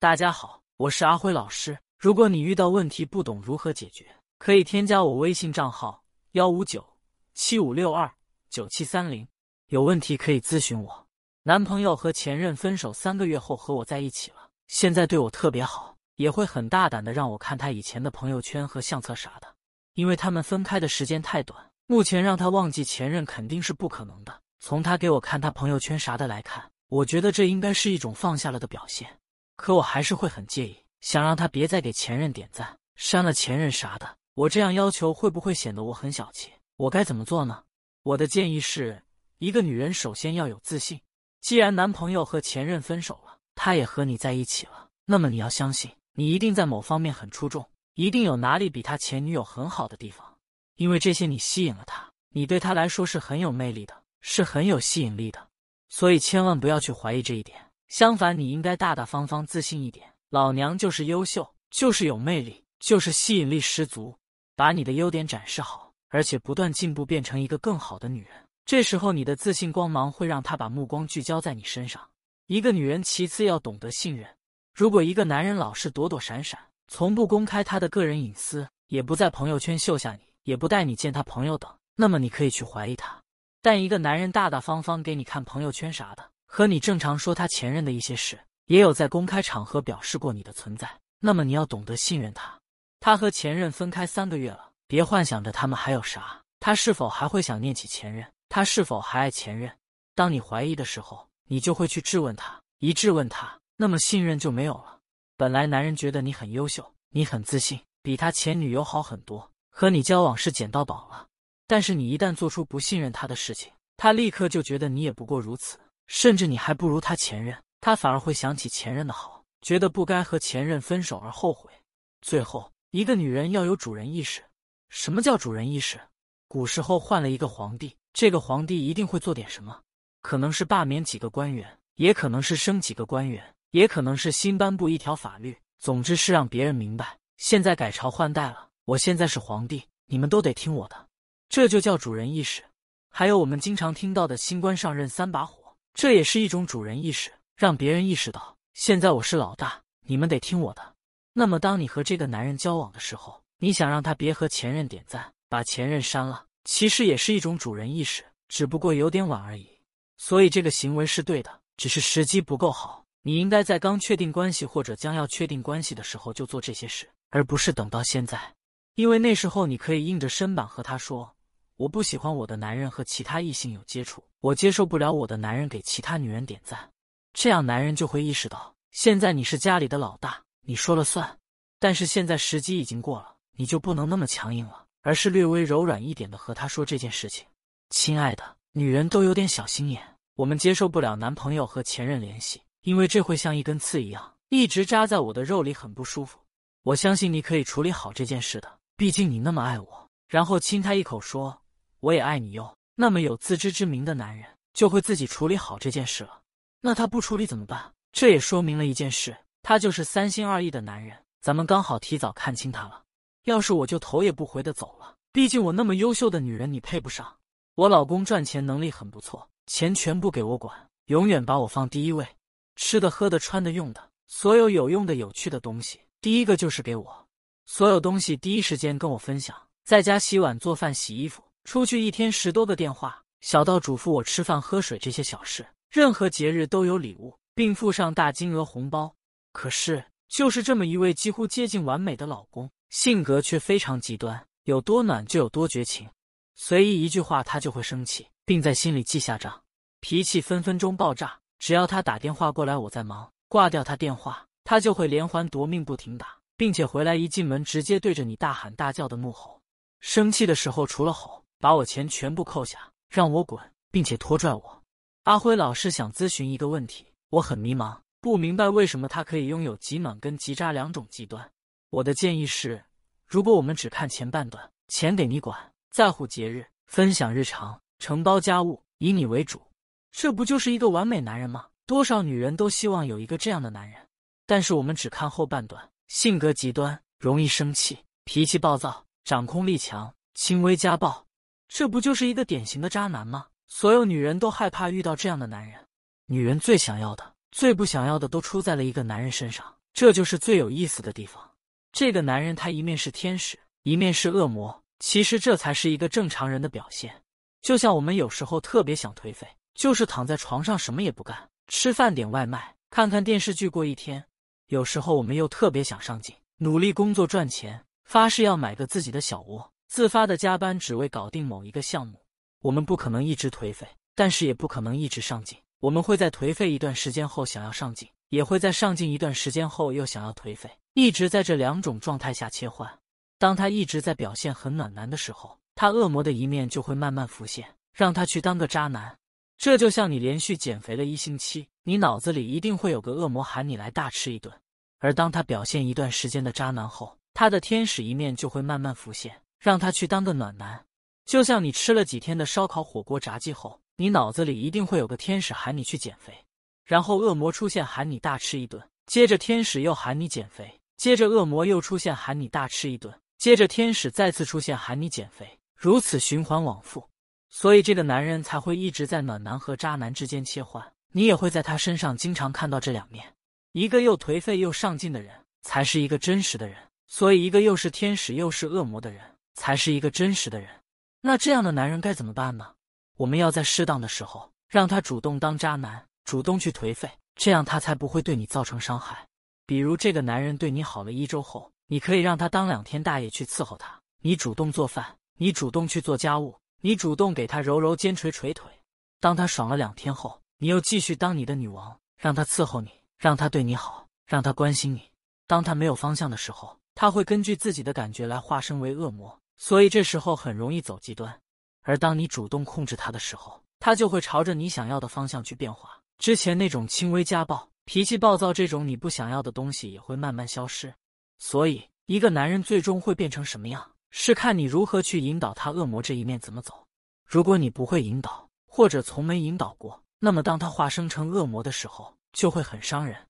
大家好，我是阿辉老师。如果你遇到问题不懂如何解决，可以添加我微信账号幺五九七五六二九七三零，有问题可以咨询我。男朋友和前任分手三个月后和我在一起了，现在对我特别好，也会很大胆的让我看他以前的朋友圈和相册啥的。因为他们分开的时间太短，目前让他忘记前任肯定是不可能的。从他给我看他朋友圈啥的来看。我觉得这应该是一种放下了的表现，可我还是会很介意，想让他别再给前任点赞、删了前任啥的。我这样要求会不会显得我很小气？我该怎么做呢？我的建议是，一个女人首先要有自信。既然男朋友和前任分手了，他也和你在一起了，那么你要相信，你一定在某方面很出众，一定有哪里比他前女友很好的地方，因为这些你吸引了他，你对他来说是很有魅力的，是很有吸引力的。所以千万不要去怀疑这一点，相反，你应该大大方方、自信一点。老娘就是优秀，就是有魅力，就是吸引力十足。把你的优点展示好，而且不断进步，变成一个更好的女人。这时候，你的自信光芒会让他把目光聚焦在你身上。一个女人其次要懂得信任。如果一个男人老是躲躲闪闪，从不公开他的个人隐私，也不在朋友圈秀下你，也不带你见他朋友等，那么你可以去怀疑他。但一个男人大大方方给你看朋友圈啥的，和你正常说他前任的一些事，也有在公开场合表示过你的存在，那么你要懂得信任他。他和前任分开三个月了，别幻想着他们还有啥，他是否还会想念起前任？他是否还爱前任？当你怀疑的时候，你就会去质问他，一质问他，那么信任就没有了。本来男人觉得你很优秀，你很自信，比他前女友好很多，和你交往是捡到宝了。但是你一旦做出不信任他的事情，他立刻就觉得你也不过如此，甚至你还不如他前任，他反而会想起前任的好，觉得不该和前任分手而后悔。最后，一个女人要有主人意识。什么叫主人意识？古时候换了一个皇帝，这个皇帝一定会做点什么，可能是罢免几个官员，也可能是升几个官员，也可能是新颁布一条法律，总之是让别人明白，现在改朝换代了，我现在是皇帝，你们都得听我的。这就叫主人意识，还有我们经常听到的新官上任三把火，这也是一种主人意识，让别人意识到现在我是老大，你们得听我的。那么，当你和这个男人交往的时候，你想让他别和前任点赞，把前任删了，其实也是一种主人意识，只不过有点晚而已。所以这个行为是对的，只是时机不够好。你应该在刚确定关系或者将要确定关系的时候就做这些事，而不是等到现在，因为那时候你可以硬着身板和他说。我不喜欢我的男人和其他异性有接触，我接受不了我的男人给其他女人点赞，这样男人就会意识到现在你是家里的老大，你说了算。但是现在时机已经过了，你就不能那么强硬了，而是略微柔软一点的和他说这件事情。亲爱的，女人都有点小心眼，我们接受不了男朋友和前任联系，因为这会像一根刺一样，一直扎在我的肉里，很不舒服。我相信你可以处理好这件事的，毕竟你那么爱我。然后亲他一口说。我也爱你哟。那么有自知之明的男人就会自己处理好这件事了。那他不处理怎么办？这也说明了一件事，他就是三心二意的男人。咱们刚好提早看清他了。要是我就头也不回的走了，毕竟我那么优秀的女人你配不上。我老公赚钱能力很不错，钱全部给我管，永远把我放第一位。吃的、喝的、穿的、用的，所有有用的、有趣的东西，第一个就是给我。所有东西第一时间跟我分享，在家洗碗、做饭、洗衣服。出去一天十多个电话，小到嘱咐我吃饭喝水这些小事，任何节日都有礼物，并附上大金额红包。可是，就是这么一位几乎接近完美的老公，性格却非常极端，有多暖就有多绝情，随意一句话他就会生气，并在心里记下账，脾气分分钟爆炸。只要他打电话过来，我在忙，挂掉他电话，他就会连环夺命不停打，并且回来一进门直接对着你大喊大叫的怒吼。生气的时候除了吼。把我钱全部扣下，让我滚，并且拖拽我。阿辉老师想咨询一个问题，我很迷茫，不明白为什么他可以拥有极暖跟极渣两种极端。我的建议是，如果我们只看前半段，钱给你管，在乎节日，分享日常，承包家务，以你为主，这不就是一个完美男人吗？多少女人都希望有一个这样的男人。但是我们只看后半段，性格极端，容易生气，脾气暴躁，掌控力强，轻微家暴。这不就是一个典型的渣男吗？所有女人都害怕遇到这样的男人，女人最想要的、最不想要的都出在了一个男人身上，这就是最有意思的地方。这个男人他一面是天使，一面是恶魔。其实这才是一个正常人的表现。就像我们有时候特别想颓废，就是躺在床上什么也不干，吃饭点外卖，看看电视剧过一天。有时候我们又特别想上进，努力工作赚钱，发誓要买个自己的小窝，自发的加班只为搞定某一个项目。我们不可能一直颓废，但是也不可能一直上进。我们会在颓废一段时间后想要上进，也会在上进一段时间后又想要颓废，一直在这两种状态下切换。当他一直在表现很暖男的时候，他恶魔的一面就会慢慢浮现，让他去当个渣男。这就像你连续减肥了一星期，你脑子里一定会有个恶魔喊你来大吃一顿。而当他表现一段时间的渣男后，他的天使一面就会慢慢浮现，让他去当个暖男。就像你吃了几天的烧烤、火锅、炸鸡后。你脑子里一定会有个天使喊你去减肥，然后恶魔出现喊你大吃一顿，接着天使又喊你减肥，接着恶魔又出现喊你大吃一顿，接着天使再次出现喊你减肥，如此循环往复。所以这个男人才会一直在暖男和渣男之间切换。你也会在他身上经常看到这两面：一个又颓废又上进的人，才是一个真实的人；所以一个又是天使又是恶魔的人，才是一个真实的人。那这样的男人该怎么办呢？我们要在适当的时候让他主动当渣男，主动去颓废，这样他才不会对你造成伤害。比如这个男人对你好了一周后，你可以让他当两天大爷去伺候他，你主动做饭，你主动去做家务，你主动给他揉揉肩、捶捶腿。当他爽了两天后，你又继续当你的女王，让他伺候你，让他对你好，让他关心你。当他没有方向的时候，他会根据自己的感觉来化身为恶魔，所以这时候很容易走极端。而当你主动控制他的时候，他就会朝着你想要的方向去变化。之前那种轻微家暴、脾气暴躁这种你不想要的东西也会慢慢消失。所以，一个男人最终会变成什么样，是看你如何去引导他恶魔这一面怎么走。如果你不会引导，或者从没引导过，那么当他化生成恶魔的时候，就会很伤人。